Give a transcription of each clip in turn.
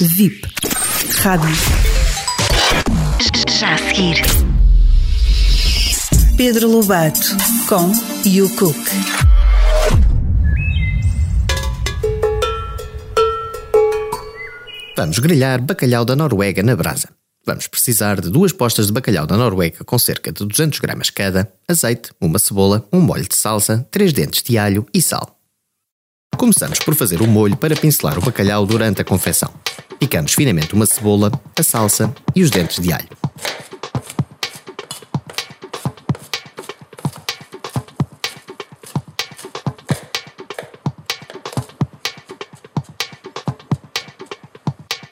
VIP. Rádio. Já a seguir. Pedro Lobato com You Cook. Vamos grelhar bacalhau da Noruega na brasa. Vamos precisar de duas postas de bacalhau da Noruega com cerca de 200 gramas cada, azeite, uma cebola, um molho de salsa, três dentes de alho e sal. Começamos por fazer o molho para pincelar o bacalhau durante a confecção. Picamos finamente uma cebola, a salsa e os dentes de alho.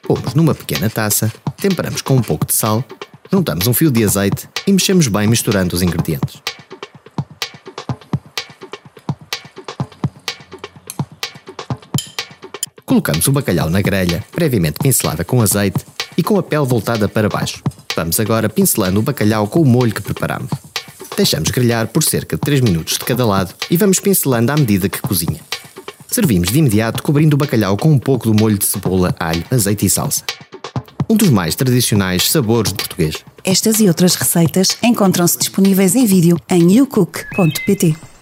Pomos numa pequena taça, temperamos com um pouco de sal, juntamos um fio de azeite e mexemos bem misturando os ingredientes. Colocamos o bacalhau na grelha, previamente pincelada com azeite e com a pele voltada para baixo. Vamos agora pincelando o bacalhau com o molho que preparamos. Deixamos grelhar por cerca de 3 minutos de cada lado e vamos pincelando à medida que cozinha. Servimos de imediato cobrindo o bacalhau com um pouco do molho de cebola, alho, azeite e salsa. Um dos mais tradicionais sabores de português. Estas e outras receitas encontram-se disponíveis em vídeo em youcook.pt.